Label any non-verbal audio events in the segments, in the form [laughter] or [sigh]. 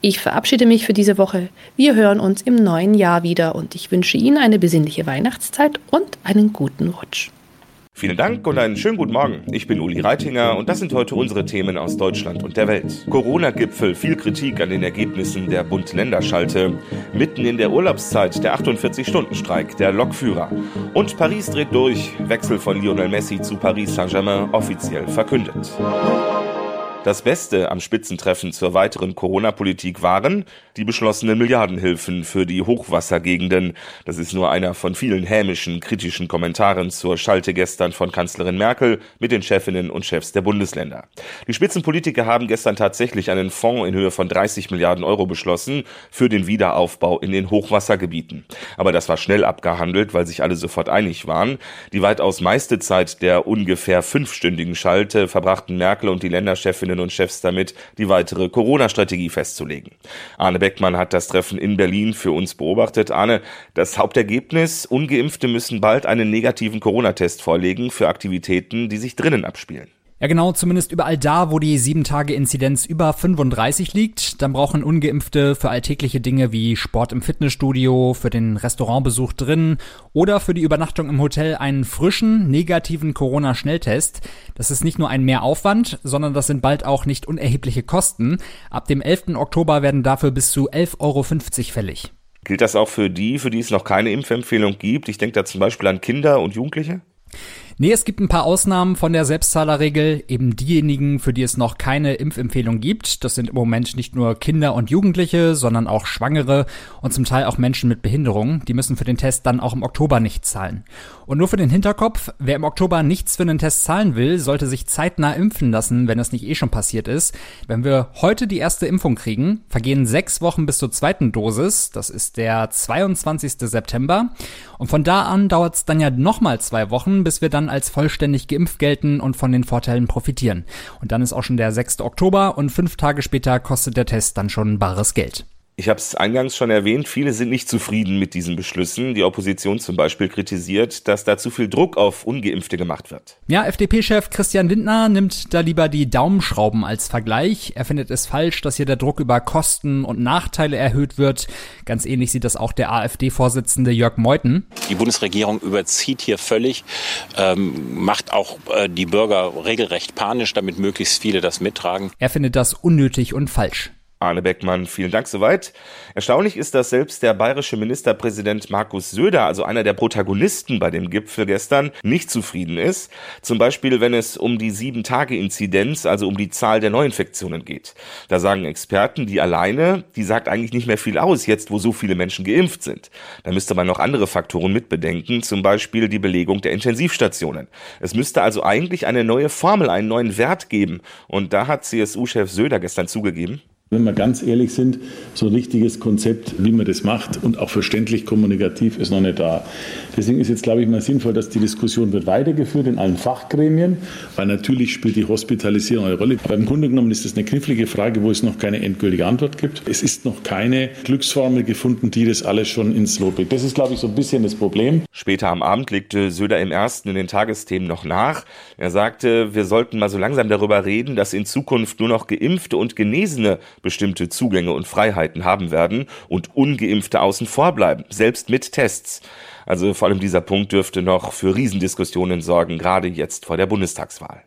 Ich verabschiede mich für diese Woche. Wir hören uns im neuen Jahr wieder und ich wünsche Ihnen eine besinnliche Weihnachtszeit und einen guten Rutsch. Vielen Dank und einen schönen guten Morgen. Ich bin Uli Reitinger und das sind heute unsere Themen aus Deutschland und der Welt. Corona-Gipfel, viel Kritik an den Ergebnissen der Bund-Länder-Schalte. Mitten in der Urlaubszeit der 48-Stunden-Streik der Lokführer. Und Paris dreht durch. Wechsel von Lionel Messi zu Paris Saint-Germain offiziell verkündet. Das Beste am Spitzentreffen zur weiteren Corona-Politik waren die beschlossenen Milliardenhilfen für die Hochwassergegenden. Das ist nur einer von vielen hämischen, kritischen Kommentaren zur Schalte gestern von Kanzlerin Merkel mit den Chefinnen und Chefs der Bundesländer. Die Spitzenpolitiker haben gestern tatsächlich einen Fonds in Höhe von 30 Milliarden Euro beschlossen für den Wiederaufbau in den Hochwassergebieten. Aber das war schnell abgehandelt, weil sich alle sofort einig waren. Die weitaus meiste Zeit der ungefähr fünfstündigen Schalte verbrachten Merkel und die Länderchefinnen Chefinnen und Chefs damit, die weitere Corona-Strategie festzulegen. Arne Beckmann hat das Treffen in Berlin für uns beobachtet. Arne, das Hauptergebnis, ungeimpfte müssen bald einen negativen Corona-Test vorlegen für Aktivitäten, die sich drinnen abspielen. Ja, genau, zumindest überall da, wo die 7-Tage-Inzidenz über 35 liegt. Dann brauchen Ungeimpfte für alltägliche Dinge wie Sport im Fitnessstudio, für den Restaurantbesuch drin oder für die Übernachtung im Hotel einen frischen, negativen Corona-Schnelltest. Das ist nicht nur ein Mehraufwand, sondern das sind bald auch nicht unerhebliche Kosten. Ab dem 11. Oktober werden dafür bis zu 11,50 Euro fällig. Gilt das auch für die, für die es noch keine Impfempfehlung gibt? Ich denke da zum Beispiel an Kinder und Jugendliche. Nee, es gibt ein paar Ausnahmen von der Selbstzahlerregel. Eben diejenigen, für die es noch keine Impfempfehlung gibt. Das sind im Moment nicht nur Kinder und Jugendliche, sondern auch Schwangere und zum Teil auch Menschen mit Behinderungen. Die müssen für den Test dann auch im Oktober nicht zahlen. Und nur für den Hinterkopf, wer im Oktober nichts für einen Test zahlen will, sollte sich zeitnah impfen lassen, wenn das nicht eh schon passiert ist. Wenn wir heute die erste Impfung kriegen, vergehen sechs Wochen bis zur zweiten Dosis. Das ist der 22. September. Und von da an dauert es dann ja nochmal zwei Wochen, bis wir dann als vollständig geimpft gelten und von den Vorteilen profitieren. Und dann ist auch schon der 6. Oktober und fünf Tage später kostet der Test dann schon bares Geld. Ich habe es eingangs schon erwähnt, viele sind nicht zufrieden mit diesen Beschlüssen. Die Opposition zum Beispiel kritisiert, dass da zu viel Druck auf ungeimpfte gemacht wird. Ja, FDP-Chef Christian Lindner nimmt da lieber die Daumenschrauben als Vergleich. Er findet es falsch, dass hier der Druck über Kosten und Nachteile erhöht wird. Ganz ähnlich sieht das auch der AfD-Vorsitzende Jörg Meuthen. Die Bundesregierung überzieht hier völlig, ähm, macht auch äh, die Bürger regelrecht panisch, damit möglichst viele das mittragen. Er findet das unnötig und falsch. Arne Beckmann, vielen Dank soweit. Erstaunlich ist, dass selbst der bayerische Ministerpräsident Markus Söder, also einer der Protagonisten bei dem Gipfel gestern, nicht zufrieden ist. Zum Beispiel, wenn es um die Sieben-Tage-Inzidenz, also um die Zahl der Neuinfektionen geht. Da sagen Experten, die alleine, die sagt eigentlich nicht mehr viel aus, jetzt wo so viele Menschen geimpft sind. Da müsste man noch andere Faktoren mitbedenken, zum Beispiel die Belegung der Intensivstationen. Es müsste also eigentlich eine neue Formel, einen neuen Wert geben. Und da hat CSU-Chef Söder gestern zugegeben, wenn wir ganz ehrlich sind, so ein richtiges Konzept, wie man das macht und auch verständlich kommunikativ ist noch nicht da. Deswegen ist jetzt, glaube ich, mal sinnvoll, dass die Diskussion wird weitergeführt in allen Fachgremien, weil natürlich spielt die Hospitalisierung eine Rolle. Beim Grunde genommen ist das eine knifflige Frage, wo es noch keine endgültige Antwort gibt. Es ist noch keine Glücksformel gefunden, die das alles schon ins Lot bringt. Das ist, glaube ich, so ein bisschen das Problem. Später am Abend legte Söder im ersten in den Tagesthemen noch nach. Er sagte, wir sollten mal so langsam darüber reden, dass in Zukunft nur noch Geimpfte und Genesene bestimmte Zugänge und Freiheiten haben werden und ungeimpfte außen vor bleiben, selbst mit Tests. Also vor allem dieser Punkt dürfte noch für Riesendiskussionen sorgen, gerade jetzt vor der Bundestagswahl.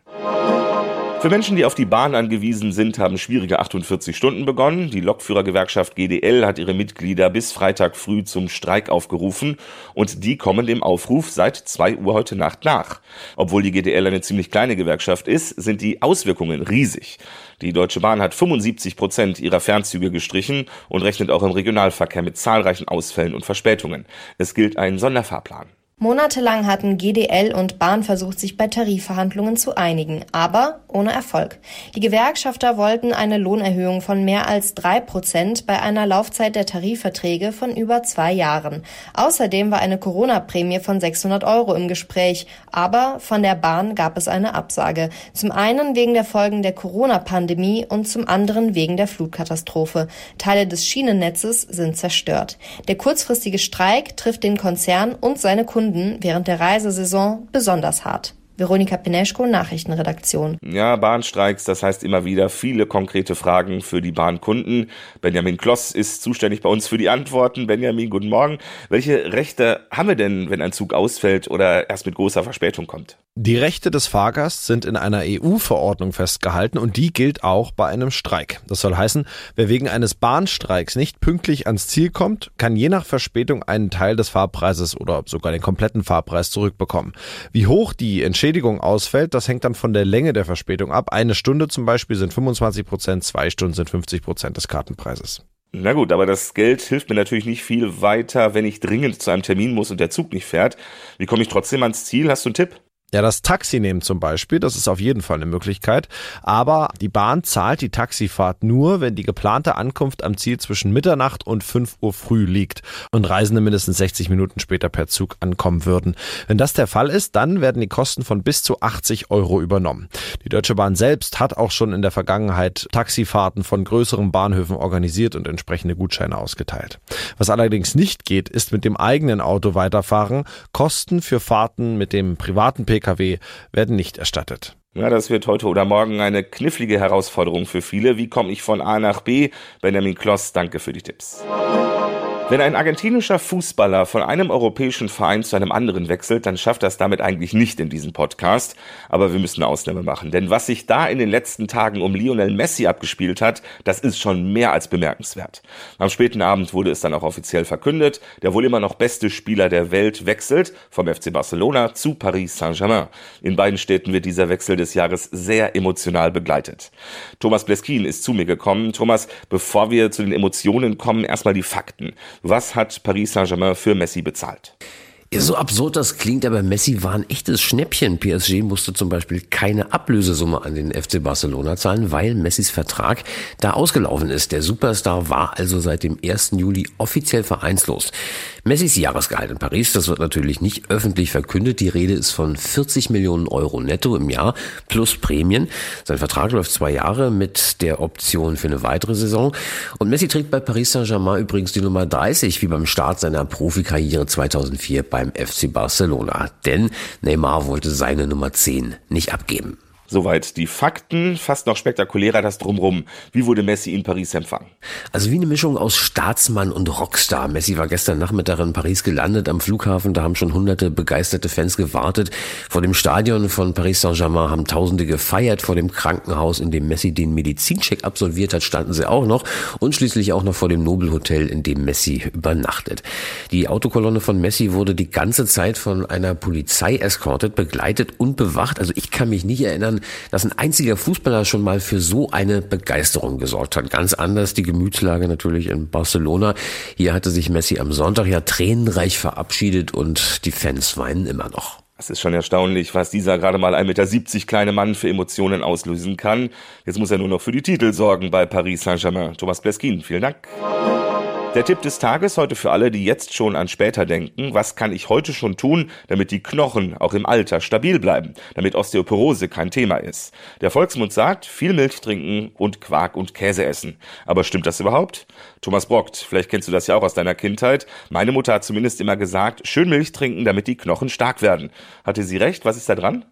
Für Menschen, die auf die Bahn angewiesen sind, haben schwierige 48 Stunden begonnen. Die Lokführergewerkschaft GDL hat ihre Mitglieder bis Freitag früh zum Streik aufgerufen und die kommen dem Aufruf seit 2 Uhr heute Nacht nach. Obwohl die GDL eine ziemlich kleine Gewerkschaft ist, sind die Auswirkungen riesig. Die Deutsche Bahn hat 75 Prozent ihrer Fernzüge gestrichen und rechnet auch im Regionalverkehr mit zahlreichen Ausfällen und Verspätungen. Es gilt ein Sonderfahrplan. Monatelang hatten GDL und Bahn versucht, sich bei Tarifverhandlungen zu einigen, aber ohne Erfolg. Die Gewerkschafter wollten eine Lohnerhöhung von mehr als drei Prozent bei einer Laufzeit der Tarifverträge von über zwei Jahren. Außerdem war eine Corona-Prämie von 600 Euro im Gespräch, aber von der Bahn gab es eine Absage. Zum einen wegen der Folgen der Corona-Pandemie und zum anderen wegen der Flutkatastrophe. Teile des Schienennetzes sind zerstört. Der kurzfristige Streik trifft den Konzern und seine Kunden Kunden während der Reisesaison besonders hart. Veronika Peneschko, Nachrichtenredaktion. Ja, Bahnstreiks, das heißt immer wieder viele konkrete Fragen für die Bahnkunden. Benjamin Kloss ist zuständig bei uns für die Antworten. Benjamin, guten Morgen. Welche Rechte haben wir denn, wenn ein Zug ausfällt oder erst mit großer Verspätung kommt? Die Rechte des Fahrgasts sind in einer EU-Verordnung festgehalten und die gilt auch bei einem Streik. Das soll heißen, wer wegen eines Bahnstreiks nicht pünktlich ans Ziel kommt, kann je nach Verspätung einen Teil des Fahrpreises oder sogar den kompletten Fahrpreis zurückbekommen. Wie hoch die Entschädigung Entschädigung ausfällt, das hängt dann von der Länge der Verspätung ab. Eine Stunde zum Beispiel sind 25 Prozent, zwei Stunden sind 50 Prozent des Kartenpreises. Na gut, aber das Geld hilft mir natürlich nicht viel weiter, wenn ich dringend zu einem Termin muss und der Zug nicht fährt. Wie komme ich trotzdem ans Ziel? Hast du einen Tipp? Ja, das Taxi nehmen zum Beispiel, das ist auf jeden Fall eine Möglichkeit. Aber die Bahn zahlt die Taxifahrt nur, wenn die geplante Ankunft am Ziel zwischen Mitternacht und 5 Uhr früh liegt und Reisende mindestens 60 Minuten später per Zug ankommen würden. Wenn das der Fall ist, dann werden die Kosten von bis zu 80 Euro übernommen. Die Deutsche Bahn selbst hat auch schon in der Vergangenheit Taxifahrten von größeren Bahnhöfen organisiert und entsprechende Gutscheine ausgeteilt. Was allerdings nicht geht, ist mit dem eigenen Auto weiterfahren. Kosten für Fahrten mit dem privaten Pkw werden nicht erstattet. Ja, das wird heute oder morgen eine knifflige Herausforderung für viele. Wie komme ich von A nach B? Benjamin Kloss, danke für die Tipps. Wenn ein argentinischer Fußballer von einem europäischen Verein zu einem anderen wechselt, dann schafft das damit eigentlich nicht in diesem Podcast. Aber wir müssen eine Ausnahme machen. Denn was sich da in den letzten Tagen um Lionel Messi abgespielt hat, das ist schon mehr als bemerkenswert. Am späten Abend wurde es dann auch offiziell verkündet. Der wohl immer noch beste Spieler der Welt wechselt vom FC Barcelona zu Paris Saint-Germain. In beiden Städten wird dieser Wechsel des Jahres sehr emotional begleitet. Thomas Bleskin ist zu mir gekommen. Thomas, bevor wir zu den Emotionen kommen, erstmal die Fakten. Was hat Paris Saint-Germain für Messi bezahlt? So absurd das klingt, aber Messi war ein echtes Schnäppchen. PSG musste zum Beispiel keine Ablösesumme an den FC Barcelona zahlen, weil Messis Vertrag da ausgelaufen ist. Der Superstar war also seit dem 1. Juli offiziell vereinslos. Messis Jahresgehalt in Paris, das wird natürlich nicht öffentlich verkündet. Die Rede ist von 40 Millionen Euro netto im Jahr plus Prämien. Sein Vertrag läuft zwei Jahre mit der Option für eine weitere Saison. Und Messi trägt bei Paris Saint-Germain übrigens die Nummer 30, wie beim Start seiner Profikarriere 2004 beim FC Barcelona. Denn Neymar wollte seine Nummer 10 nicht abgeben. Soweit die Fakten, fast noch spektakulärer das Drumrum. Wie wurde Messi in Paris empfangen? Also wie eine Mischung aus Staatsmann und Rockstar. Messi war gestern Nachmittag in Paris gelandet am Flughafen, da haben schon hunderte begeisterte Fans gewartet. Vor dem Stadion von Paris Saint-Germain haben Tausende gefeiert. Vor dem Krankenhaus, in dem Messi den Medizincheck absolviert hat, standen sie auch noch. Und schließlich auch noch vor dem Nobelhotel, in dem Messi übernachtet. Die Autokolonne von Messi wurde die ganze Zeit von einer Polizei eskortet, begleitet und bewacht. Also ich kann mich nicht erinnern, erinnern, dass ein einziger Fußballer schon mal für so eine Begeisterung gesorgt hat. Ganz anders die Gemütslage natürlich in Barcelona. Hier hatte sich Messi am Sonntag ja tränenreich verabschiedet und die Fans weinen immer noch. Es ist schon erstaunlich, was dieser gerade mal 1,70 Meter kleine Mann für Emotionen auslösen kann. Jetzt muss er nur noch für die Titel sorgen bei Paris Saint-Germain. Thomas Bleskin, vielen Dank. Der Tipp des Tages heute für alle, die jetzt schon an später denken. Was kann ich heute schon tun, damit die Knochen auch im Alter stabil bleiben, damit Osteoporose kein Thema ist? Der Volksmund sagt, viel Milch trinken und Quark und Käse essen. Aber stimmt das überhaupt? Thomas Brockt, vielleicht kennst du das ja auch aus deiner Kindheit. Meine Mutter hat zumindest immer gesagt, schön Milch trinken, damit die Knochen stark werden. Hatte sie recht? Was ist da dran?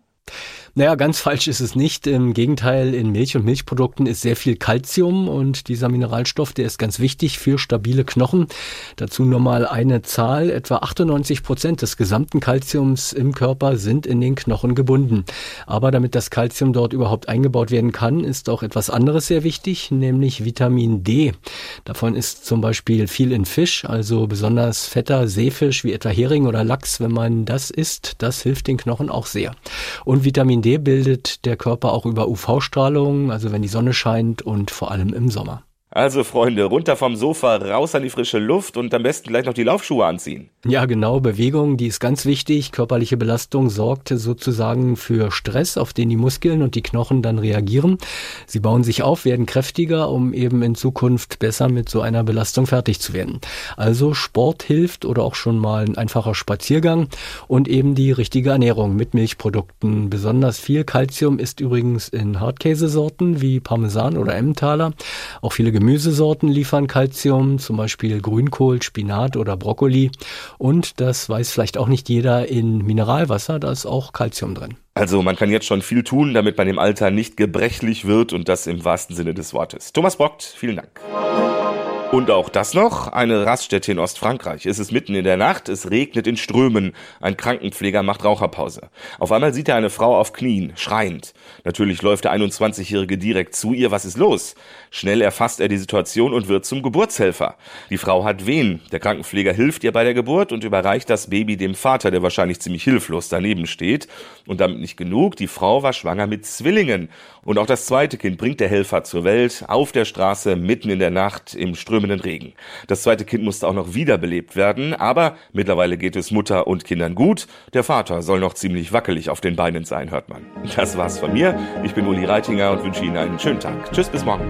Naja, ganz [laughs] falsch ist es nicht. Im Gegenteil, in Milch und Milchprodukten ist sehr viel Kalzium und dieser Mineralstoff, der ist ganz wichtig für stabile Knochen. Dazu nochmal eine Zahl. Etwa 98 Prozent des gesamten Kalziums im Körper sind in den Knochen gebunden. Aber damit das Kalzium dort überhaupt eingebaut werden kann, ist auch etwas anderes sehr wichtig, nämlich Vitamin D. Davon ist zum Beispiel viel in Fisch, also besonders fetter Seefisch wie etwa Hering oder Lachs. Wenn man das isst, das hilft den Knochen auch sehr. Und Vitamin D bildet der Körper auch über UV-Strahlung, also wenn die Sonne scheint und vor allem im Sommer. Also Freunde, runter vom Sofa, raus an die frische Luft und am besten gleich noch die Laufschuhe anziehen. Ja, genau, Bewegung, die ist ganz wichtig. Körperliche Belastung sorgt sozusagen für Stress, auf den die Muskeln und die Knochen dann reagieren. Sie bauen sich auf, werden kräftiger, um eben in Zukunft besser mit so einer Belastung fertig zu werden. Also Sport hilft oder auch schon mal ein einfacher Spaziergang und eben die richtige Ernährung mit Milchprodukten. Besonders viel Kalzium ist übrigens in Hartkäsesorten wie Parmesan oder Emmentaler. Auch viele Gemüsesorten liefern Kalzium, zum Beispiel Grünkohl, Spinat oder Brokkoli. Und das weiß vielleicht auch nicht jeder in Mineralwasser, da ist auch Kalzium drin. Also man kann jetzt schon viel tun, damit man im Alter nicht gebrechlich wird und das im wahrsten Sinne des Wortes. Thomas Bockt, vielen Dank. Und auch das noch, eine Raststätte in Ostfrankreich. Es ist mitten in der Nacht, es regnet in Strömen. Ein Krankenpfleger macht Raucherpause. Auf einmal sieht er eine Frau auf Knien, schreiend. Natürlich läuft der 21-Jährige direkt zu ihr. Was ist los? Schnell erfasst er die Situation und wird zum Geburtshelfer. Die Frau hat Wehen. Der Krankenpfleger hilft ihr bei der Geburt und überreicht das Baby dem Vater, der wahrscheinlich ziemlich hilflos daneben steht. Und damit nicht genug, die Frau war schwanger mit Zwillingen. Und auch das zweite Kind bringt der Helfer zur Welt, auf der Straße, mitten in der Nacht, im strömenden Regen. Das zweite Kind musste auch noch wiederbelebt werden, aber mittlerweile geht es Mutter und Kindern gut. Der Vater soll noch ziemlich wackelig auf den Beinen sein, hört man. Das war's von mir. Ich bin Uli Reitinger und wünsche Ihnen einen schönen Tag. Tschüss, bis morgen.